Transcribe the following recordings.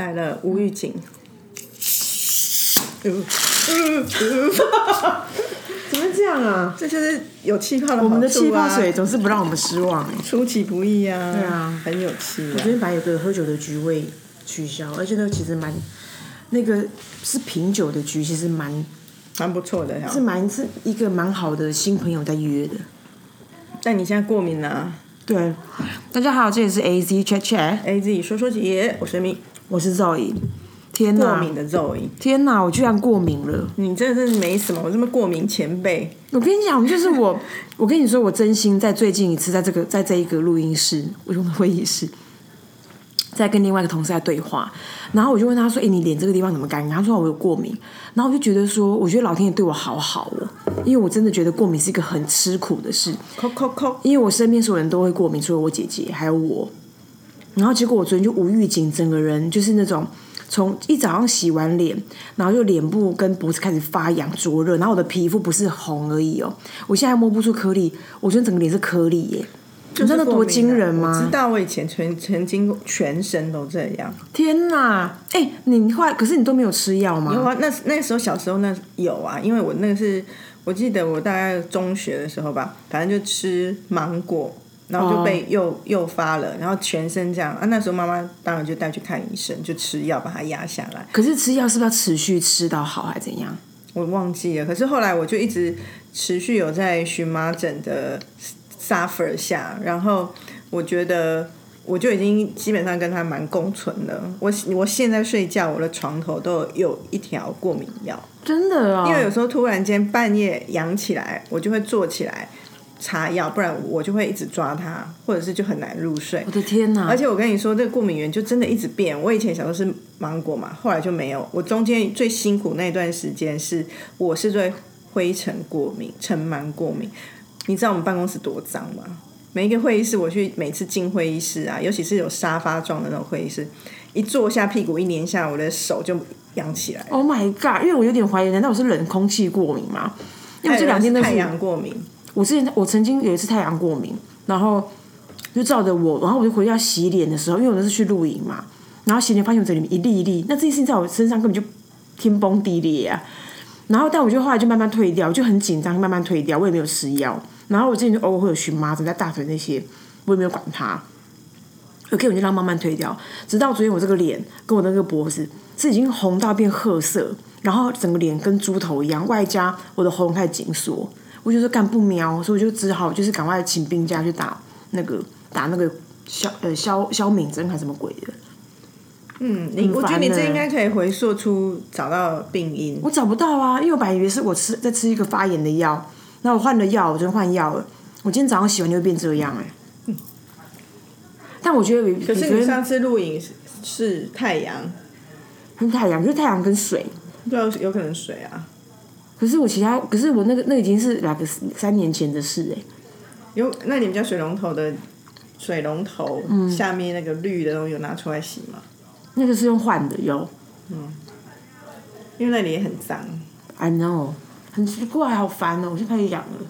来了吴玉景，怎么这样啊？这就是有气泡的、我们的气泡水总是不让我们失望哎。出其不意啊！对啊，很有气、啊。我昨天本来有个喝酒的局位取消，而且那个其实蛮，那个是品酒的局，其实蛮蛮不错的，是蛮是一个蛮好的新朋友在约的。但你现在过敏了、对，大家好，这里是 A Z Chat Chat，a Z 说说姐，我是米我是 Zoe。天呐！过敏的 Zoe，天哪！我居然过敏了。你真的是没什么，我这么过敏前辈。我跟你讲，就是我，我跟你说，我真心在最近一次在这个在这一个录音室，我用的会议室，在跟另外一个同事在对话，然后我就问他说：“哎、你脸这个地方怎么干？”他说：“我有过敏。”然后我就觉得说，我觉得老天爷对我好好哦，因为我真的觉得过敏是一个很吃苦的事，因为我身边所有人都会过敏，除了我姐姐还有我。然后结果我昨天就无预警，整个人就是那种从一早上洗完脸，然后就脸部跟脖子开始发痒灼热，然后我的皮肤不是红而已哦，我现在摸不出颗粒，我觉得整个脸是颗粒耶，就真的多惊人我吗知？道，我以前曾曾经全身都这样。天哪！哎、你后来可是你都没有吃药吗？有啊，那那时候小时候那有啊，因为我那个是我记得我大概中学的时候吧，反正就吃芒果，然后就被诱诱发了，然后全身这样啊。那时候妈妈当然就带去看医生，就吃药把它压下来。可是吃药是不是要持续吃到好，还是怎样？我忘记了，可是后来我就一直持续有在荨麻疹的 suffer 下，然后我觉得我就已经基本上跟他蛮共存了。我我现在睡觉，我的床头都有有一条过敏药。真的哦，因为有时候突然间半夜痒起来，我就会坐起来擦药，不然我就会一直抓它，或者是就很难入睡我。的天哪！而且我跟你说，这个过敏源就真的一直变。我以前小时候是芒果嘛，后来就没有。我中间最辛苦那段时间是，我是对灰尘过敏、尘螨过敏。你知道我们办公室多脏吗？每一个会议室，我去每次进会议室啊，尤其是有沙发状的那种会议室，一坐下屁股一粘下，我的手就痒起来。Oh my god！因为我有点怀疑，难道我是冷空气过敏吗？因为这两天都太是阳过敏。我之前我曾经有一次太阳过敏，然后就照着我，然后我就回家洗脸的时候，因为我那是去露营嘛，然后洗脸发现我这里面一粒一粒，那这件事情在我身上根本就天崩地裂啊。然后但我就后来就慢慢退掉，就很紧张，慢慢退掉，我也没有吃药。然后我之前就偶尔会有荨麻疹在大腿那些，我也没有管它。OK，我就让慢慢退掉，直到昨天我这个脸跟我的那个脖子是已经红到变褐色，然后整个脸跟猪头一样，外加我的喉咙开始紧缩，我就说干不瞄，所以我就只好就是赶快请病假去打那个打那个消呃消消敏针还是什么鬼的，嗯，你我觉得你这应该可以回溯出找到病因。我找不到啊，因为我本来以为是我吃在吃一个发炎的药，然后我换了药，我就换药了，我今天早上洗完就会变这样哎、但我觉得 可是你上次录影是是太阳，跟太阳，就是太阳跟水。对啊，有可能水啊，可是我其他，可是我那个那已经是两个三年前的事哎、有那你们家水龙头的水龙头、嗯下面那个绿的东西有拿出来洗吗？那个是用换的有因为那里也很脏。，I know，很奇怪，好烦哦，我就开始痒了。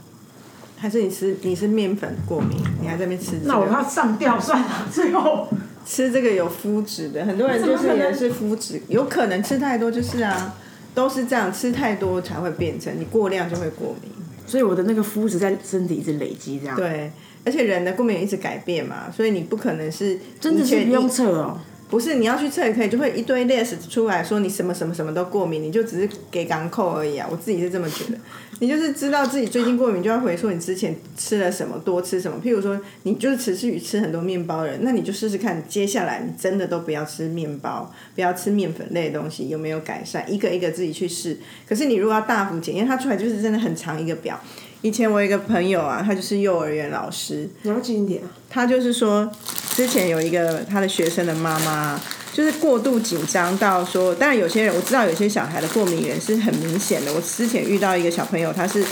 还是你吃你是面粉过敏，你还在那边吃、这个？那我要上吊算了，最后吃这个有麸质的，很多人就是也是麸质，有可能吃太多就是啊，都是这样，吃太多才会变成，你过量就会过敏。所以我的那个肤质在身体一直累积这样。，对，而且人的过敏一直改变嘛，所以你不可能是真的是不用一测哦。不是你要去测也可以，就会一堆 list 出来说你什么什么什么都过敏，你就只是给港扣而已啊。我自己是这么觉得，你就是知道自己最近过敏，就要回溯你之前吃了什么，多吃什么。譬如说，你就是持续吃很多面包人，那你就试试看，接下来你真的都不要吃面包，不要吃面粉类的东西，有没有改善？一个一个自己去试。可是你如果要大幅检验，它出来就是真的很长一个表。以前我有一个朋友啊，他就是幼儿园老师，你要近一点啊。他就是说，之前有一个他的学生的妈妈，就是过度紧张到说，当然有些人我知道有些小孩的过敏源是很明显的。我之前遇到一个小朋友，他是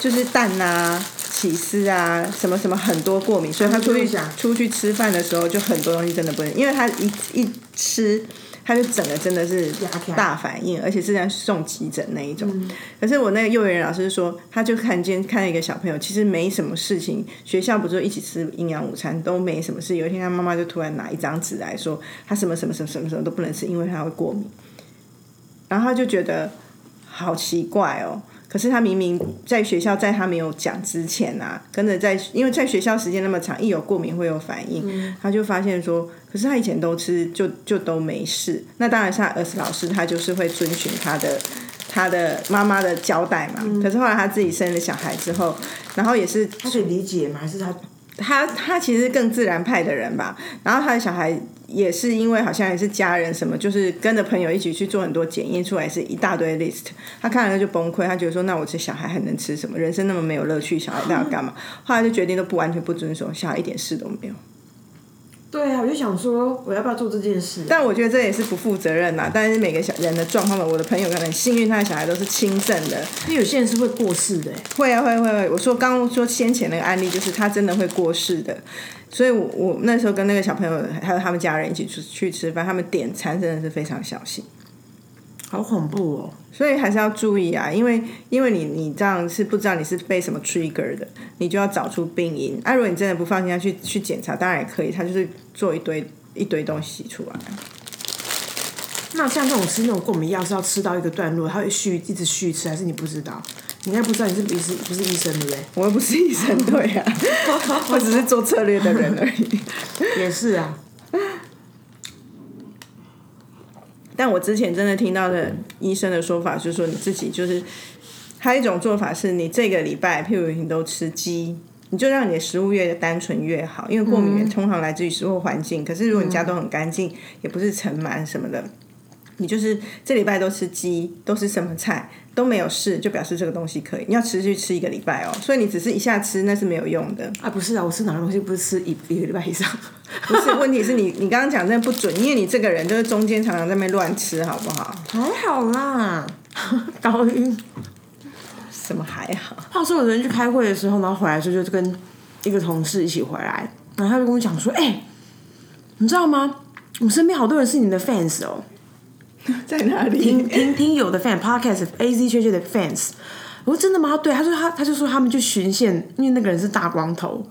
就是蛋啊、起司啊什么什么很多过敏，所以他出去出去吃饭的时候就很多东西真的不能，因为他一一吃他就整个真的是大反应，而且是在送急诊那一种。可是我那个幼儿园老师说，他就看见看到一个小朋友，其实没什么事情，学校不是一起吃营养午餐都没什么事。有一天他妈妈就突然拿一张纸来说，他什么什么什么什么什么都不能吃，因为他会过敏。然后他就觉得好奇怪哦。可是他明明在学校，在他没有讲之前啊，跟着在，因为在学校时间那么长，一有过敏会有反应，他就发现说，可是他以前都吃，就就都没事。那当然是他儿子老师，他就是会遵循他的他的妈妈的交代嘛。可是后来他自己生了小孩之后，然后也是他可以理解吗？还是他他他其实更自然派的人吧。然后他的小孩也是因为好像也是家人什么，就是跟着朋友一起去做很多检验，出来是一大堆 list。他看了就崩溃，他觉得说，那我这小孩还能吃什么？人生那么没有乐趣，小孩那要干嘛？后来就决定都不完全不遵守，小孩一点事都没有。对啊，我就想说，我要不要做这件事？但我觉得这也是不负责任呐。但是每个小人的状况呢，我的朋友可能很幸运，他的小孩都是轻症的。因为有些人是会过世的，会啊，会会会。我说刚刚说先前那个案例，就是他真的会过世的。所以我我那时候跟那个小朋友还有他们家人一起出去吃饭，他们点餐真的是非常小心。好恐怖哦！所以还是要注意啊，因为因为你你这样是不知道你是被什么 trigger 的，你就要找出病因。啊，如果你真的不放心，要去去检查，当然也可以，他就是做一堆一堆东西出来。那像这种吃那种过敏药是要吃到一个段落，他会续一直续吃，还是你不知道？你应该不知道，你是不是不是医生对不对？我又不是医生，对啊，我只是做策略的人而已。也是啊。但我之前真的听到的医生的说法，就是说你自己就是还有一种做法是，你这个礼拜譬如你都吃鸡，你就让你的食物越单纯越好，因为过敏源通常来自于食物环境。可是如果你家都很干净，也不是尘螨什么的，你就是这礼拜都吃鸡，都是什么菜都没有事，就表示这个东西可以。你要持续吃一个礼拜哦，所以你只是一下吃那是没有用的啊。不是啊，我吃哪个东西不是吃一一个礼拜以上？不是，问题是你你刚刚讲那不准，因为你这个人就是中间常常在那边乱吃，好不好？还好啦，高音 什么还好？话说我昨天去开会的时候，然后回来时候就跟一个同事一起回来，然后他就跟我讲说：“哎，你知道吗？我们身边好多人是你的 fans 哦，在哪里？听听听有的 fan podcast A Z 圈圈的 fans。”我说：“真的吗？”对，他说他他就说他们去巡线，因为那个人是大光头。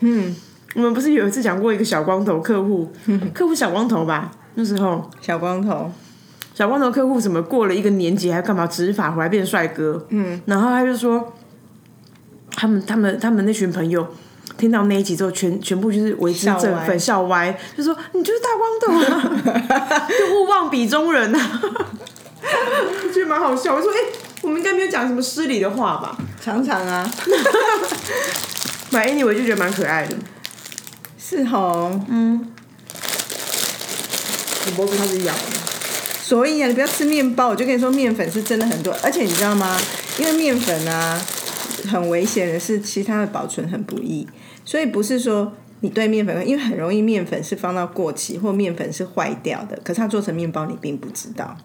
嗯。我们不是有一次讲过一个小光头客户，客户小光头吧？那时候小光头，小光头客户怎么过了一个年级还干嘛执法回来变帅哥？嗯，然后他就说，他们他们他们那群朋友听到那一集之后，全全部就是为之振奋，笑歪，就说你就是大光头啊，就勿忘比中人啊，我 觉得蛮好笑。我说哎，我们应该没有讲什么失礼的话吧？常常啊，买 anyway 就觉得蛮可爱的。是吼，嗯，你脖子开始痒了，所以啊，你不要吃面包。我就跟你说，面粉是真的很多，而且你知道吗？因为面粉啊，很危险的是，其他的保存很不易，所以不是说你对面粉，因为很容易面粉是放到过期，或面粉是坏掉的，可是它做成面包你并不知道。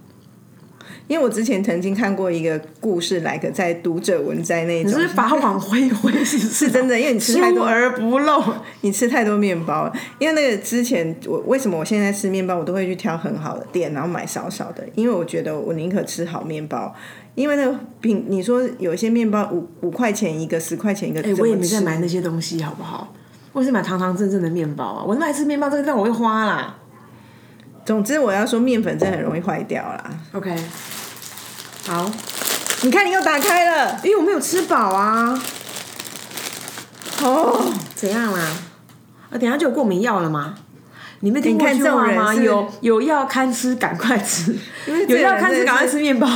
因为我之前曾经看过一个故事，来个在读者文摘那种，是法网恢恢，是是真的。因为你吃太多 而不漏，你吃太多面包。因为那个之前我为什么我现在吃面包，我都会去挑很好的店，然后买少少的，因为我觉得我宁可吃好面包。因为那个饼，你说有些面包五五块钱一个，十块钱一个，哎，我也没在买那些东西，好不好？我是买堂堂正正的面包啊！我那爱吃面包，这个让我会花啦。总之，我要说面粉真的很容易坏掉啦。OK。好，你看你又打开了，因为我没有吃饱啊。哦，怎样啦？啊，等下就有过敏药了吗？你没听过这句话吗？有有药看吃，赶快吃。有药看吃，赶快吃面包。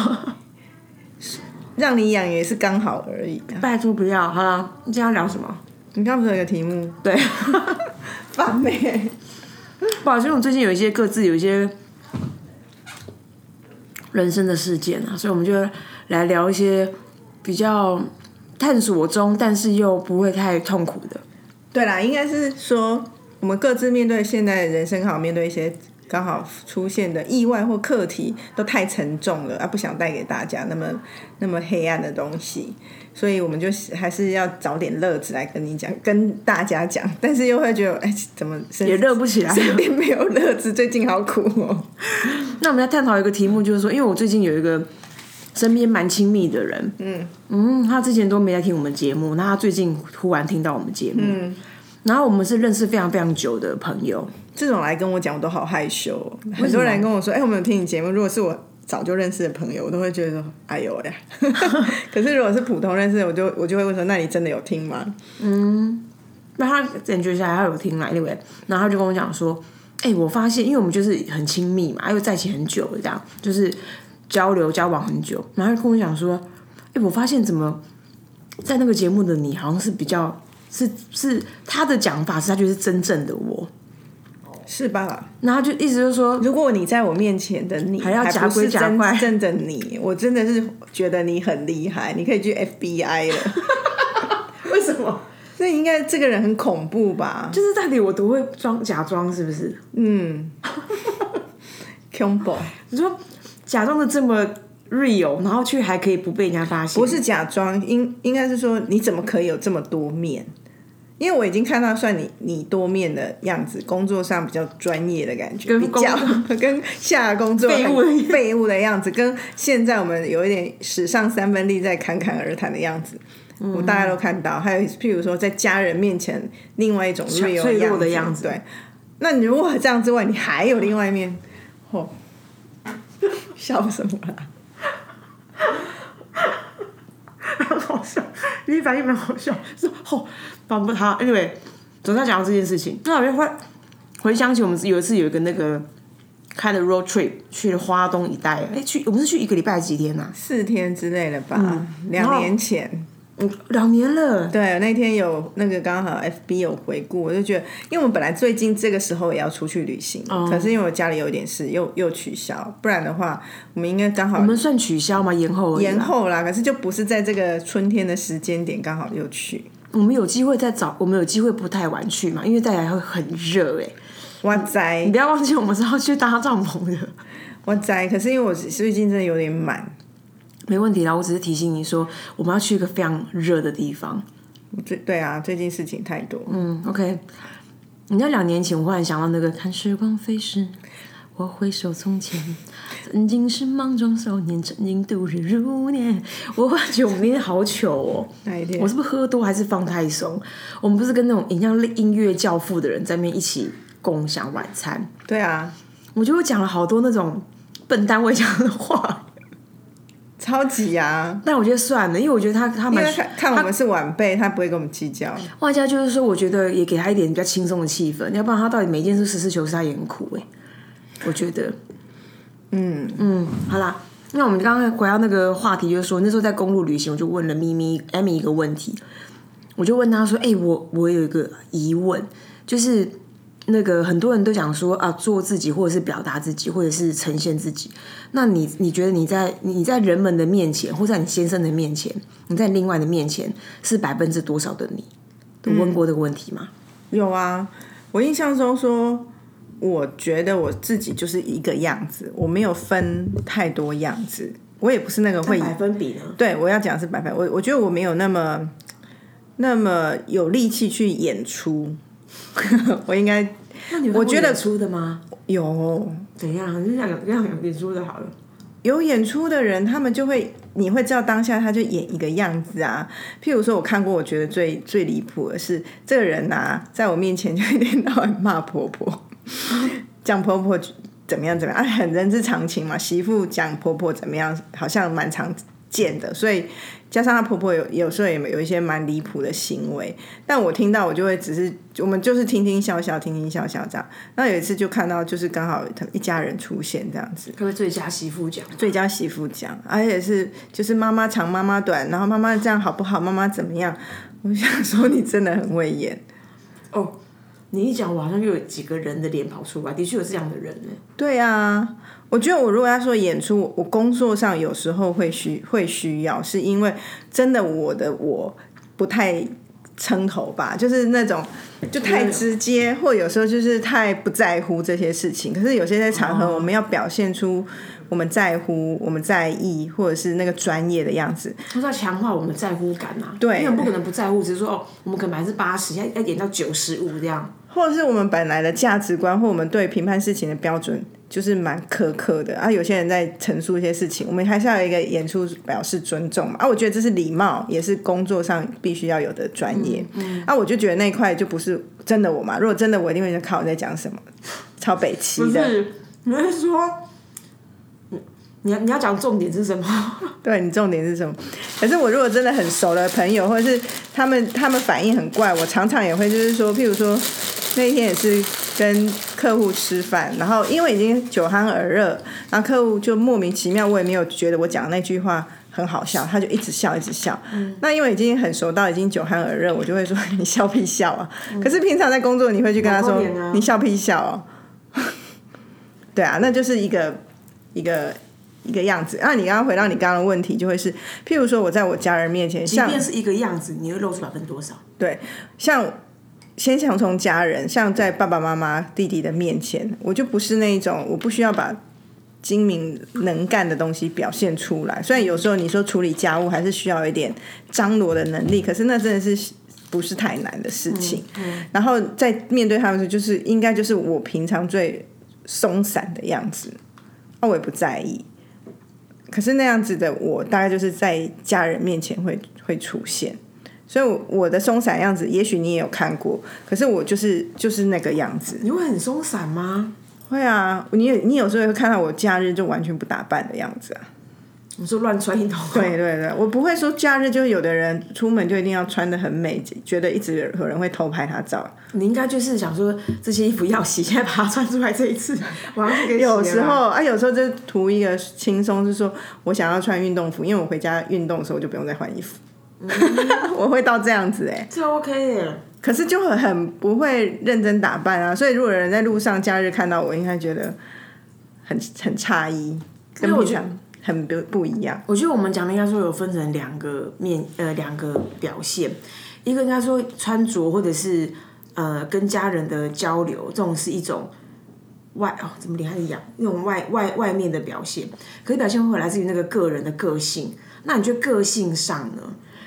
让你养也是刚好而已。拜托不要，好了，你今天要聊什么？你刚不是有个题目？对，发霉。不好意思，我最近有一些各自有一些。人生的事件啊，所以我们就来聊一些比较探索中，但是又不会太痛苦的。对啦，应该是说我们各自面对现在人生，好面对一些刚好出现的意外或课题都太沉重了啊，不想带给大家那么那么黑暗的东西，所以我们就还是要找点乐子来跟你讲，跟大家讲，但是又会觉得哎，怎么也乐不起来，身边没有乐子，最近好苦哦。那我们要探讨一个题目，就是说，因为我最近有一个身边蛮亲密的人，嗯嗯，他之前都没来听我们节目，那他最近突然听到我们节目，嗯，然后我们是认识非常非常久的朋友。这种来跟我讲，我都好害羞。很多人跟我说：“哎，我没有听你节目。”如果是我早就认识的朋友，我都会觉得说：“哎呦呀！” 可是如果是普通认识的，我就我就会问说：“那你真的有听吗？”嗯，那他感觉下来他有听来，anyway，然后他就跟我讲说：“哎，我发现，因为我们就是很亲密嘛，又在一起很久了，这样就是交流交往很久。”然后跟我讲说：“哎，我发现怎么在那个节目的你，好像是比较是是他的讲法是他就是真正的我。”是吧？然后就意思就是说，如果你在我面前的你还要假鬼假怪，真的你，我真的是觉得你很厉害，你可以去 FBI 了。为什么？那应该这个人很恐怖吧？就是到底我都会装假装，是不是？嗯。恐怖。你说假装的这么 real，然后却还可以不被人家发现？不是假装，应应该是说你怎么可以有这么多面？因为我已经看到算你你多面的样子，工作上比较专业的感觉，比较 跟下工作 废物废物的样子，跟现在我们有一点史上三分力在侃侃而谈的样子，我大家都看到。还有譬如说在家人面前另外一种脆弱的样子，对。那你如果这样之外，你还有另外一面，嚯，笑什么啦？很好笑，你反应蛮好笑，说吼。帮不他，Anyway，总算讲到这件事情。那我就会回想起我们有一次有一个那个开的 road trip 去了花东一带，哎，去我们是去一个礼拜几天呐？四天之类的吧，两年前。嗯，两年了。对，那天有那个刚好 FB 有回顾，我就觉得，因为我们本来最近这个时候也要出去旅行，可是因为我家里有点事，又又取消。不然的话，我们应该刚好。我们算取消吗？延后？延后啦，可是就不是在这个春天的时间点刚好又去。我们有机会再找，我们有机会不太晚去嘛，因为再来会很热哎。哇塞！你不要忘记，我们是要去搭帐篷的。哇塞！可是因为我最近真的有点满。没问题啦，我只是提醒你说，我们要去一个非常热的地方。最对啊，最近事情太多。嗯，OK。你知道两年前，我忽然想到那个看时光飞逝，我回首从前，曾经是莽撞少年，曾经度日如年。我忽然觉得我们那天好糗哦。哪一天？我是不是喝多还是放太松？我们不是跟那种影像音乐教父的人在那边一起共享晚餐？对啊，我觉得我讲了好多那种笨蛋会讲的话。超级啊！但我觉得算了，因为我觉得他他蛮看我们是晚辈，他不会跟我们计较。外加就是说，我觉得也给他一点比较轻松的气氛，要不然他到底每件事实事求是，他也很苦哎。我觉得，嗯嗯，好啦，那我们刚刚回到那个话题，就是说那时候在公路旅行，我就问了咪咪艾米一个问题，我就问他说：“哎，我我有一个疑问，就是。”那个很多人都讲说啊，做自己，或者是表达自己，或者是呈现自己。那你你觉得你在你在人们的面前，或在你先生的面前，你在另外的面前，是百分之多少的你？都问过这个问题吗？有啊，我印象中说，我觉得我自己就是一个样子，我没有分太多样子，我也不是那个会百分比的。对，我要讲是百分，我我觉得我没有那么那么有力气去演出。我应该，我觉得出的吗？有怎样？你想有样演出的好了。有演出的人，他们就会，你会知道当下他就演一个样子啊。譬如说，我看过，我觉得最最离谱的是，这个人呐，在我面前就一天到晚骂婆婆，讲婆婆怎么样怎么样，啊，很人之常情嘛。媳妇讲婆婆怎么样，好像蛮常见的，所以。加上她婆婆有有时候也有一些蛮离谱的行为，但我听到我就会只是我们就是听听笑笑，听听笑笑这样。那有一次就看到就是刚好一家人出现这样子，可不最佳媳妇奖？最佳媳妇奖，而且是就是妈妈长妈妈短，然后妈妈这样好不好？妈妈怎么样？我想说你真的很会演哦。你一讲，我好像又有几个人的脸跑出来，的确有这样的人呢。对啊。我觉得我如果要说演出，我工作上有时候会需会需要，是因为真的我的我不太撑头吧，就是那种就太直接，或有时候就是太不在乎这些事情。可是有些在场合，我们要表现出我们在乎、我们在意，或者是那个专业的样子。都是要强化我们在乎感呐、对因为不可能不在乎，只是说哦，我们可能百分之八十，要要演到九十五这样。或者是我们本来的价值观，或我们对评判事情的标准，就是蛮苛刻的啊。有些人在陈述一些事情，我们还是要有一个演出表示尊重嘛。啊，我觉得这是礼貌，也是工作上必须要有的专业。啊，我就觉得那一块就不是真的我嘛。如果真的我，一定会看我在讲什么，超北齐的。不是，你是说，你你要你要讲重点是什么？对你重点是什么？可是我如果真的很熟的朋友，或者是他们他们反应很怪，我常常也会就是说，譬如说那一天也是跟客户吃饭，然后因为已经酒酣耳热，然后客户就莫名其妙，我也没有觉得我讲的那句话很好笑，他就一直笑一直笑。那因为已经很熟到已经酒酣耳热，我就会说 你笑屁笑啊。可是平常在工作，你会去跟他说、你笑屁笑哦。对啊，那就是一个一个一个样子。那你刚刚回到你刚刚的问题，就会是，譬如说我在我家人面前，像即便是一个样子，你会露出百分之多少？对，像先想从家人，像在爸爸妈妈、弟弟的面前，我就不是那一种，我不需要把精明能干的东西表现出来。虽然有时候你说处理家务还是需要一点张罗的能力，可是那真的是。不是太难的事情，然后在面对他们候，就是应该就是我平常最松散的样子，那我也不在意。可是那样子的我，大概就是在家人面前会会出现，所以我我的松散样子，也许你也有看过，可是我就是就是那个样子。你会很松散吗？会啊，你也你有时候也会看到我假日就完全不打扮的样子啊。你说乱穿一通？对对对，我不会说假日就有的人出门就一定要穿的很美，觉得一直有人会偷拍他照。你应该就是想说这些衣服要洗，现在把它穿出来这一次，我要去给有时候啊，有时候就图一个轻松，就是说我想要穿运动服，因为我回家运动的时候我就不用再换衣服。我会到这样子哎、这 OK 耶。可是就很很不会认真打扮啊，所以如果有人在路上假日看到我，应该觉得很很诧异，跟为我觉得平常很不不一样。我觉得我们讲的应该说有分成两个面，呃，两个表现，一个应该说穿着或者是呃跟家人的交流，这种是一种外哦怎么脸还是养，那种外外外面的表现，可是表现会来自于那个个人的个性。那你觉得个性上呢？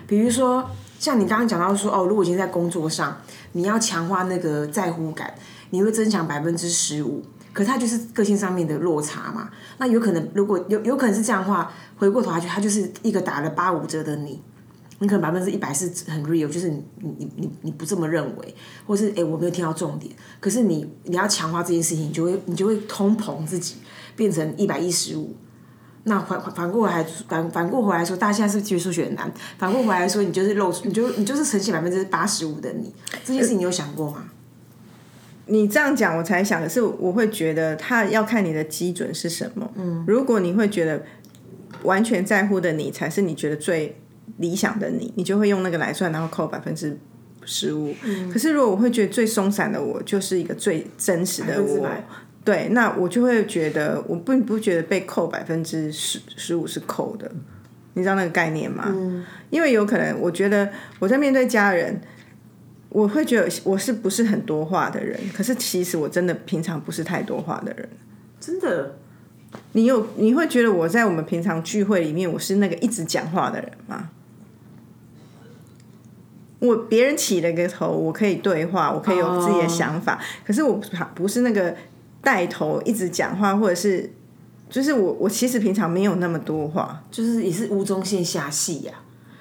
比如说像你刚刚讲到说哦，如果今天在工作上你要强化那个在乎感，你会增强百分之十五。可是它就是个性上面的落差嘛，那有可能如果有有可能是这样的话，回过头来去，他就是一个打了八五折的你，你可能百分之一百是很 real，就是你你你你不这么认为，或是哎、诶我没有听到重点，可是你你要强化这件事情，你就会你就会通膨自己，变成一百一十五。那反反过来反反过回来说，大家现在是不是觉得数学很难？反过回来说，你就是露出，你就你就是呈现百分之八十五的你，这件事你有想过吗？你这样讲，我才想的是，我会觉得他要看你的基准是什么。嗯，如果你会觉得完全在乎的你才是你觉得最理想的你，你就会用那个来算，然后扣百分之十五。嗯可是如果我会觉得最松散的我就是一个最真实的我对，那我就会觉得我并不觉得被扣百分之十十五是扣的。你知道那个概念吗？因为有可能，我觉得我在面对家人，我会觉得我是不是很多话的人，可是其实我真的平常不是太多话的人。真的，你有你会觉得我在我们平常聚会里面，我是那个一直讲话的人吗？我别人起了个头，我可以对话，我可以有自己的想法，可是我不不是那个带头一直讲话，或者是就是我我其实平常没有那么多话。就是也是吴宗宪下戏呀、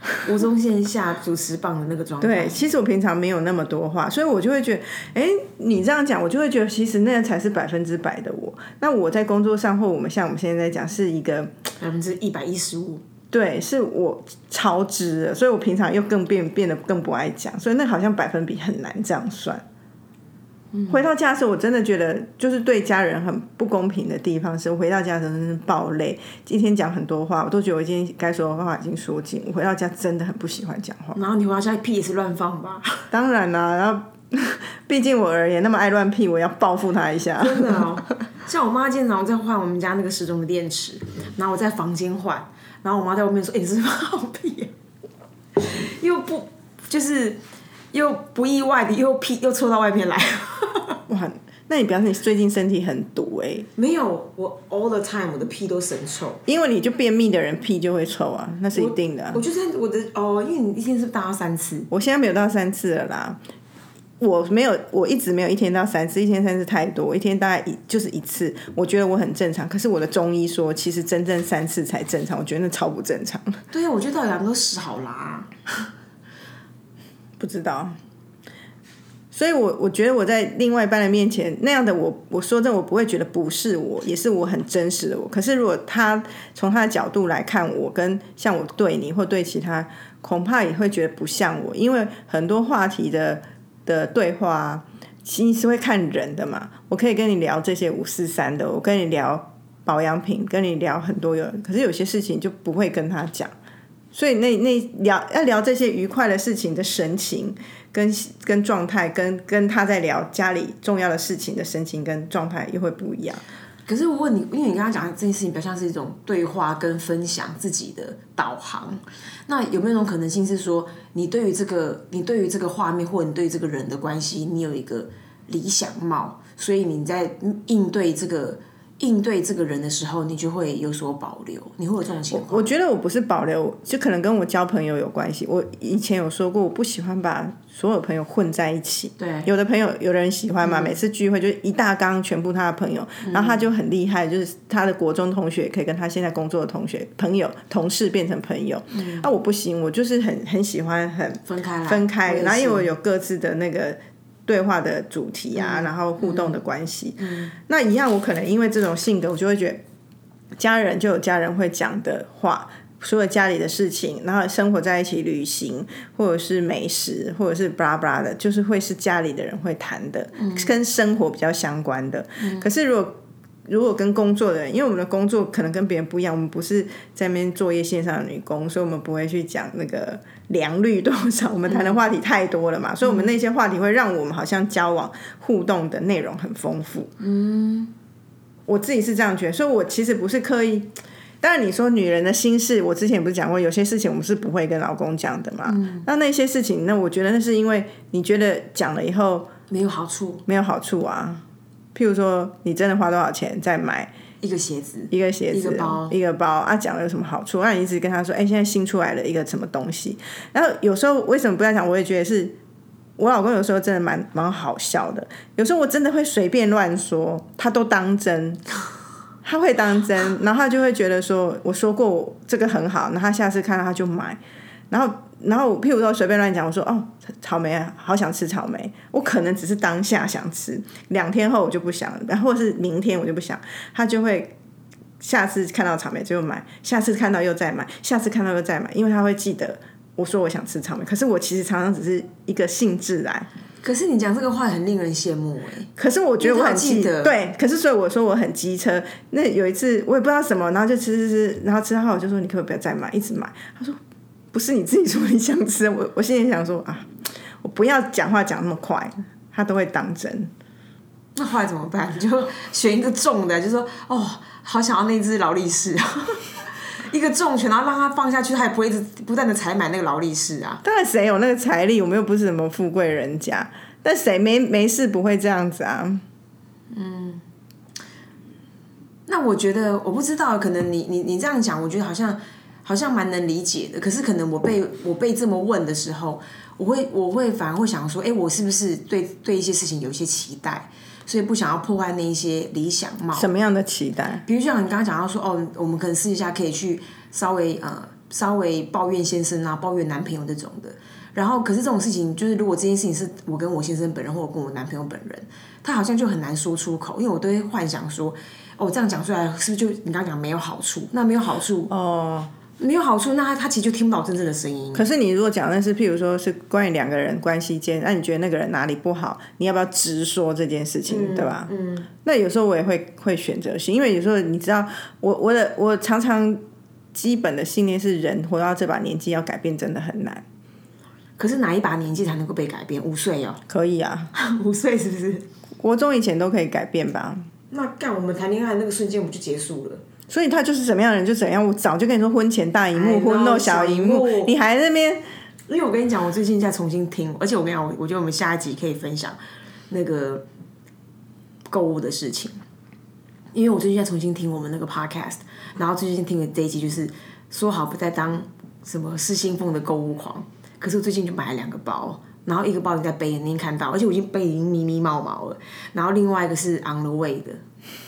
吴宗宪下主持棒的那个状态。对，其实我平常没有那么多话，所以我就会觉得，哎，你这样讲，我就会觉得其实那才是百分之百的我。那我在工作上或我们像我们现在在讲是一个。百分之一百一十五。对，是我超支了，所以我平常又更变变得更不爱讲，所以那好像百分比很难这样算。回到家的时候，我真的觉得就是对家人很不公平的地方是，我回到家的时候真是爆累，今天讲很多话，我都觉得我今天该说的话已经说尽，我回到家真的很不喜欢讲话。然后你回到家屁也是乱放吧？当然啦、然后毕竟我而言那么爱乱屁，我要报复他一下。真的哦，像我妈今天早上在换我们家那个时钟的电池，然后我在房间换，然后我妈在外面说：“哎、你是不是放屁啊？” 又不就是又不意外的又屁又抽到外面来。哇，那你表示你最近身体很毒哎、没有，我 all the time 我的屁都神臭。因为你就便秘的人屁就会臭啊，那是一定的啊、我就是我的哦，因为你一天是大到三次，我现在没有到三次了啦，我没有，我一直没有一天到三次，一天三次太多，我一天大概一就是一次，我觉得我很正常。可是我的中医说，其实真正三次才正常，我觉得那超不正常。对啊，我觉得到底两个都屎好拉。不知道，所以我我觉得我在另外一半的面前那样的我，我说真，我不会觉得不是我，也是我很真实的我。可是如果他从他的角度来看我，跟像我对你或对其他，恐怕也会觉得不像我，因为很多话题的的对话，其实是会看人的嘛。我可以跟你聊这些五四三的，我跟你聊保养品，跟你聊很多有，可是有些事情就不会跟他讲。所以那那聊要聊这些愉快的事情的神情跟跟状态，跟跟他在聊家里重要的事情的神情跟状态又会不一样。可是我问你，因为你刚刚讲这件事情，比较像是一种对话跟分享自己的导航。那有没有一种可能性是说，你对于这个，你对于这个画面，或你对这个人的关系，你有一个理想貌，所以你在应对这个应对这个人的时候，你就会有所保留，你会有这种情况？我觉得我不是保留，就可能跟我交朋友有关系。我以前有说过，我不喜欢把所有朋友混在一起。对，有的朋友，有的人喜欢嘛，每次聚会就是一大缸全部他的朋友，然后他就很厉害，就是他的国中同学可以跟他现在工作的同学、朋友、同事变成朋友。嗯啊，我不行，我就是很很喜欢很分开，分开，然后因为我有各自的那个对话的主题啊，然后互动的关系。那一样，我可能因为这种性格，我就会觉得家人就有家人会讲的话。所有家里的事情，然后生活在一起、旅行，或者是美食，或者是巴拉巴拉的，就是会是家里的人会谈的，跟生活比较相关的。可是如果如果跟工作的人，因为我们的工作可能跟别人不一样，我们不是在那边作业线上的女工，所以我们不会去讲那个良率多少，我们谈的话题太多了嘛，所以我们那些话题会让我们好像交往互动的内容很丰富。嗯，我自己是这样觉得，所以我其实不是刻意。当然，你说女人的心事，我之前不是讲过，有些事情我们是不会跟老公讲的嘛。那那些事情，那我觉得那是因为你觉得讲了以后没有好处，没有好处啊。譬如说，你真的花多少钱再买一个鞋子，一个鞋子、一个包一个包啊，讲了有什么好处？那你一直跟他说，哎、现在新出来了一个什么东西。然后有时候为什么不要讲？我也觉得是我老公有时候真的蛮蛮好笑的。有时候我真的会随便乱说，他都当真。他会当真，然后他就会觉得说，我说过这个很好，然后他下次看到他就买，然后然后譬如说随便乱讲，我说哦草莓啊，好想吃草莓，我可能只是当下想吃，两天后我就不想了，然后或者是明天我就不想，他就会下次看到草莓就买，下次看到又再买，下次看到又再买，因为他会记得我说我想吃草莓，可是我其实常常只是一个兴致来，可是你讲这个话很令人羡慕哎、可是我觉得我很记得对，可是所以我说我很机车。那有一次我也不知道什么，然后就吃吃吃，然后吃到后我就说你可不可以不要再买，一直买。他说不是你自己说你想吃，我我心里想说啊，我不要讲话讲那么快，他都会当真。那后来怎么办？你就选一个重的，就说哦，好想要那只劳力士啊，一个重拳，然后让他放下去，他也不会一直不断的采买那个劳力士啊。当然谁有那个财力，我们又不是什么富贵人家，但谁没没事不会这样子啊？嗯那我觉得我不知道，可能你你你这样讲，我觉得好像好像蛮能理解的。可是可能我被我被这么问的时候，我会我会反而会想说，哎，我是不是对对一些事情有一些期待，所以不想要破坏那一些理想貌？什么样的期待？比如像你刚刚讲到说，哦，我们可能私底下可以去稍微呃稍微抱怨先生啊，抱怨男朋友这种的。然后，可是这种事情，就是如果这件事情是我跟我先生本人，或者跟我男朋友本人，他好像就很难说出口，因为我都会幻想说，哦，这样讲出来是不是就你刚刚讲没有好处？那没有好处，哦，没有好处，那他他其实就听不到真正的声音。可是你如果讲的是，譬如说是关于两个人关系间，那你觉得那个人哪里不好，你要不要直说这件事情，对吧？嗯。那有时候我也会会选择性，因为有时候你知道，我我的我常常基本的信念是，人活到这把年纪要改变真的很难。可是哪一把年纪才能够被改变？五岁哦，可以啊，五岁是不是？国中以前都可以改变吧。那干我们谈恋爱那个瞬间，我们就结束了。所以他就是怎么样的人就怎样。我早就跟你说，婚前大荧幕，婚后小荧幕小荧幕，你还在那边因为我跟你讲，我最近在重新听，而且我跟你讲，我我觉得我们下一集可以分享那个购物的事情，因为我最近在重新听我们那个 podcast，然后最近听的这一集就是说好不再当什么失心疯的购物狂，可是我最近就买了两个包，然后一个包你在背，已经看到，而且我已经背已经密密毛毛了，然后另外一个是 on the way 的，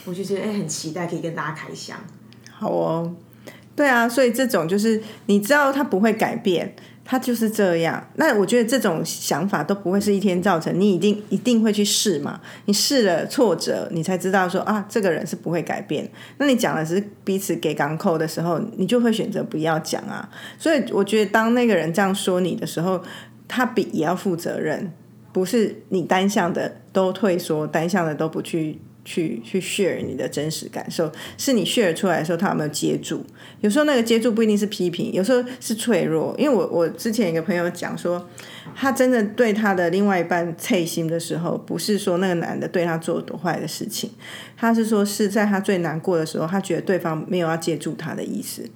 我就觉得哎、很期待可以跟大家开箱。好哦，对啊，所以这种就是你知道它不会改变，它就是这样。那我觉得这种想法都不会是一天造成，你一定一定会去试嘛。你试了挫折，你才知道说啊，这个人是不会改变。那你讲的是彼此给港口的时候，你就会选择不要讲啊。所以我觉得当那个人这样说你的时候，他比也要负责任，不是你单向的都退缩，单向的都不去。去去 share 你的真实感受，是你 share 出来的时候，他有没有接住？有时候那个接住不一定是批评，有时候是脆弱。因为我我之前一个朋友讲说，他真的对他的另外一半脆心的时候，不是说那个男的对他做多坏的事情，他是说是在他最难过的时候，他觉得对方没有要接住他的意思。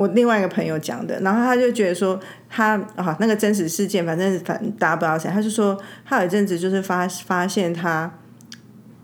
我另外一个朋友讲的，然后他就觉得说他啊那个真实事件，反正反正大家不知道谁，他就说他有一阵子就是发发现他。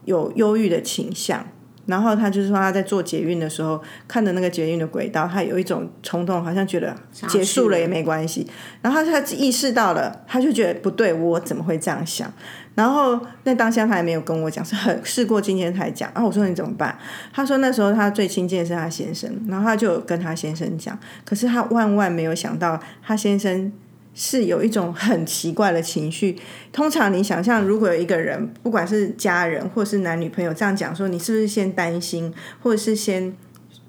有忧郁的倾向，然后他就是说他在做捷运的时候，看着那个捷运的轨道，他有一种冲动，好像觉得结束了也没关系。然后他意识到了，他就觉得不对，我怎么会这样想？然后那当下他还没有跟我讲，是很事过今天才讲。啊，我说你怎么办？他说那时候他最亲近的是他先生，然后他就跟他先生讲，可是他万万没有想到，他先生。是有一种很奇怪的情绪。通常你想象，如果有一个人，不管是家人或是男女朋友，这样讲说，你是不是先担心，或者是先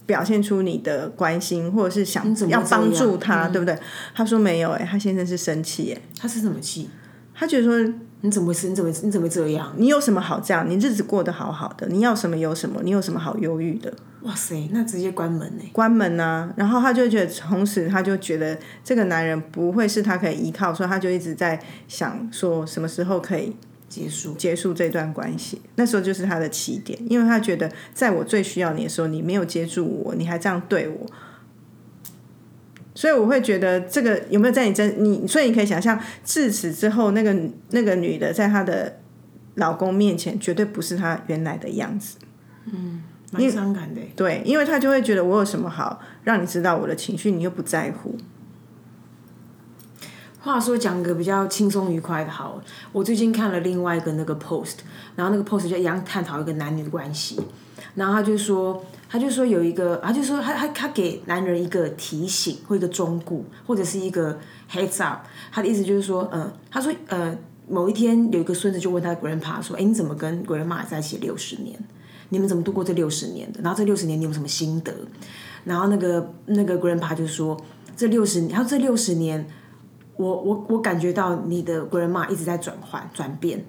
表现出你的关心，或者是想要帮助他，对不对？他说没有，哎，他先生是生气，哎，他是什么气？他觉得说。你怎么是？你怎么你怎么这样？你有什么好这样？你日子过得好好的，你要什么有什么？你有什么好忧郁的？哇塞，那直接关门呢？关门啊！然后他就觉得，从此他就觉得这个男人不会是他可以依靠，所以他就一直在想说什么时候可以结束结束这段关系。那时候就是他的起点，因为他觉得在我最需要你的时候，你没有接住我，你还这样对我。所以我会觉得这个有没有在你真你，所以你可以想象，自此之后，那个那个女的在她的老公面前，绝对不是她原来的样子。嗯，蛮伤感的。对，因为她就会觉得我有什么好让你知道我的情绪，你又不在乎。话说讲个比较轻松愉快的，好，我最近看了另外一个那个 post，然后那个 post 就一样探讨一个男女的关系，然后他就说，他就说有一个，他就说他他他给男人一个提醒或一个忠告，或者是一个 heads up，他的意思就是说，呃，他说，呃，某一天有一个孙子就问他 grandpa 说，哎，你怎么跟 grandma 在一起六十年？你们怎么度过这六十年的？然后这六十年你有什么心得？然后那个那个 grandpa 就说，这六十年，然后这六十年。我我我感觉到你的 grandma 一直在转换转变，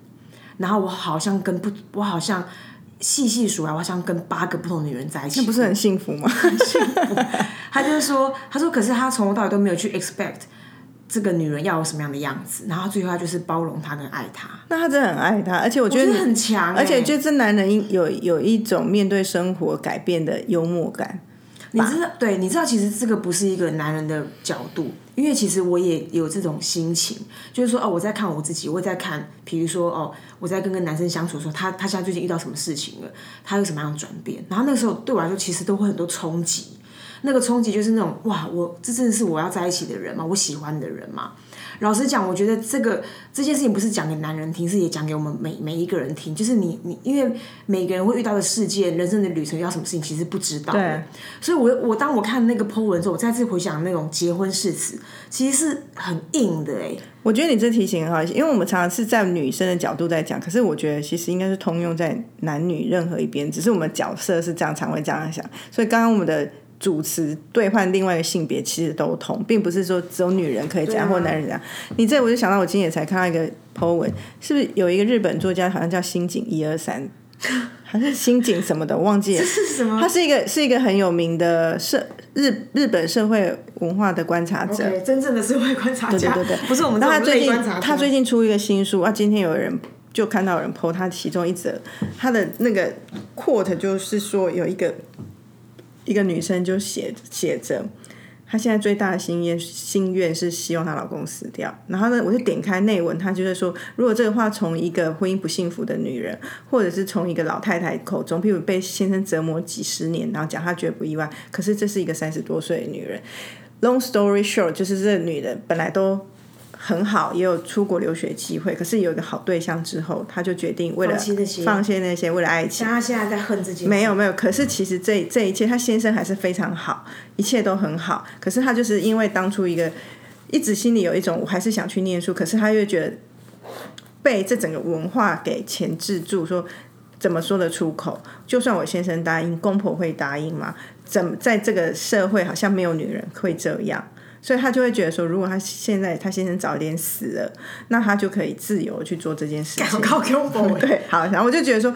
然后我好像跟不，我好像细细数来，我好像跟八个不同的女人在一起，那不是很幸福吗？很幸福。他就是说，他说，可是他从头到尾都没有去 expect 这个女人要有什么样的样子，然后最后他就是包容她跟爱她。那他真的很爱她，而且我觉得很强，而且就这男人有有一种面对生活改变的幽默感。你知道，对，你知道，其实这个不是一个男人的角度，因为其实我也有这种心情，就是说，哦，我在看我自己，我在看，比如说，哦，我在跟个男生相处的时候，他他现在最近遇到什么事情了，他有什么样的转变，然后那个时候对我来说，其实都会很多冲击，那个冲击就是那种，哇，我这真的是我要在一起的人吗？我喜欢的人吗？老实讲，我觉得这个这件事情不是讲给男人听，是也讲给我们每每一个人听。就是你你，因为每个人会遇到的世界、人生的旅程遇到什么事情，其实不知道。对。所以我我当我看那个 po 文之后，我再次回想那种结婚誓词，其实是很硬的哎。我觉得你这提醒很好，因为我们常常是在女生的角度在讲，可是我觉得其实应该是通用在男女任何一边，只是我们角色是这样，常会这样想。所以刚刚我们的。主持兑换另外一个性别其实都同，并不是说只有女人可以这样或男人这样。你这我就想到，我今天也才看到一个 po 文，是不是有一个日本作家，好像叫新井一二三，还是新井什么的，忘记了。是什么？他是一个是一个很有名的社日日本社会文化的观察者，真正的社会观察家。对对对，不是我们。他最近他最近出一个新书啊，今天有人就看到有人 po 他其中一则，他的那个 quote 就是说有一个。一个女生就写写着，她现在最大的心愿心愿是希望她老公死掉。然后呢，我就点开内文，她就是说，如果这个话从一个婚姻不幸福的女人，或者是从一个老太太口中，譬如被先生折磨几十年，然后讲，她绝不意外。可是这是一个三十多岁的女人。Long story short，就是这个女人本来都很好，也有出国留学机会，可是有一个好对象之后，他就决定为了放弃那些为了爱情。他现在在恨自己，没有没有，可是其实这这一切，他先生还是非常好，一切都很好。可是他就是因为当初一个一直心里有一种，我还是想去念书，可是他又觉得被这整个文化给钳制住，说怎么说得出口？就算我先生答应，公婆会答应吗？怎么在这个社会好像没有女人会这样？所以他就会觉得说，如果他现在他先生早点死了，那他就可以自由去做这件事情。对，好，然后我就觉得说，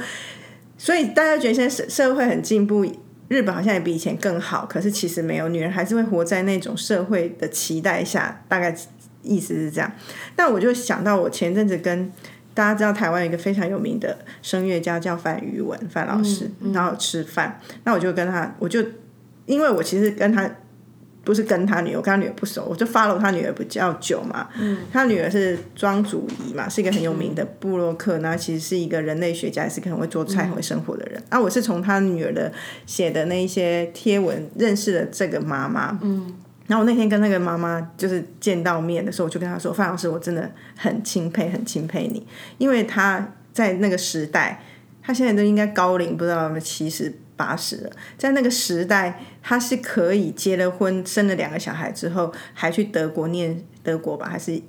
所以大家觉得现在社社会很进步，日本好像也比以前更好，可是其实没有，女人还是会活在那种社会的期待下，大概意思是这样。但我就想到，我前阵子跟大家知道台湾有一个非常有名的声乐家叫范宇文范老师，然后吃饭，那我就跟他，我就因为我其实跟他。不是跟他女儿，我跟他女儿不熟，我就 follow 他女儿比较久嘛。嗯，他女儿是庄祖仪嘛，是一个很有名的布洛克，那其实是一个人类学家，也是个很会做菜、很会生活的人。啊，我是从他女儿的写的那一些贴文认识了这个妈妈。嗯，然后我那天跟那个妈妈就是见到面的时候，我就跟她说：“范老师，我真的很钦佩，很钦佩你，因为她在那个时代，她现在都应该高龄，不知道七十。”八十了，在那个时代，他是可以结了婚，生了两个小孩之后，还去德国念德国吧，还是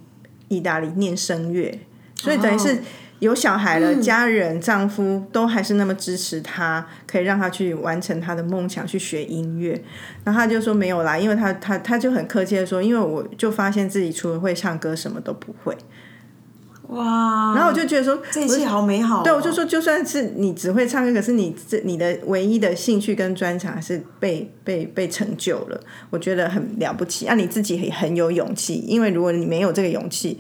意大利念声乐，所以等于是有小孩了，家人、丈夫都还是那么支持他，可以让他去完成他的梦想，去学音乐。然后他就说没有啦，因为他他他就很客气的说，因为我就发现自己除了会唱歌，什么都不会。哇！然后我就觉得说，这一切好美好。对，我就说，就算是你只会唱歌，可是你这你的唯一的兴趣跟专长是被被被成就了，我觉得很了不起。啊，你自己也很有勇气，因为如果你没有这个勇气，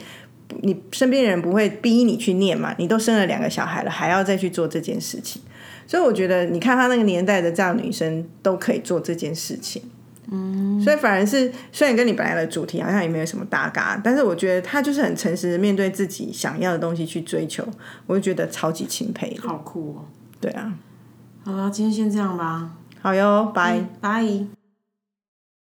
你身边人不会逼你去念嘛。你都生了两个小孩了，还要再去做这件事情，所以我觉得，你看他那个年代的这样女生都可以做这件事情。嗯，所以反而是虽然跟你本来的主题好像也没有什么搭嘎，但是我觉得他就是很诚实的面对自己想要的东西去追求，我就觉得超级钦佩。好酷哦！对啊，好了，今天先这样吧。好哟，拜拜。